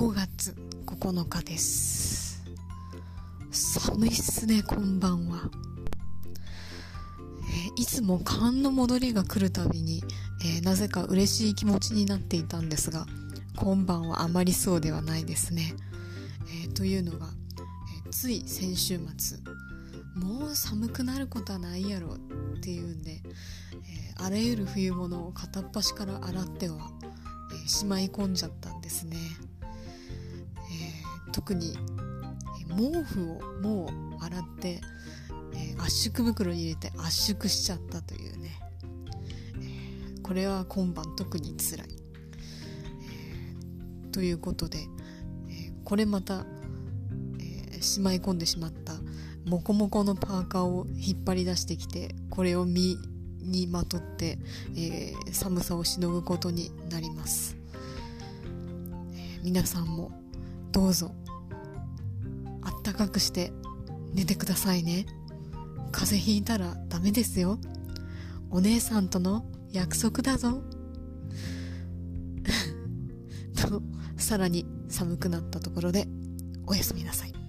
5月9日です。寒いっすねこんばんは、え、いつも寒の戻りが来るたびに、えー、なぜか嬉しい気持ちになっていたんですが今晩はあまりそうではないですね、えー、というのが、えつい先週末もう寒くなることはないやろっていうんで、えあらゆる冬物を片っ端から洗っては、えしまい込んじゃったんですね。特に毛布をもう洗って、えー、圧縮袋に入れて圧縮しちゃったというね、えー、これは今晩特につらい、えー、ということで、えこれまた、えしまい込んでしまったモコモコのパーカーを引っ張り出してきてこれを身にまとって、え寒さをしのぐことになります、え皆さんもどうぞ暖かくして寝てくださいね。風邪ひいたらダメですよ。お姉さんとの約束だぞ。とさらに寒くなったところでおやすみなさい。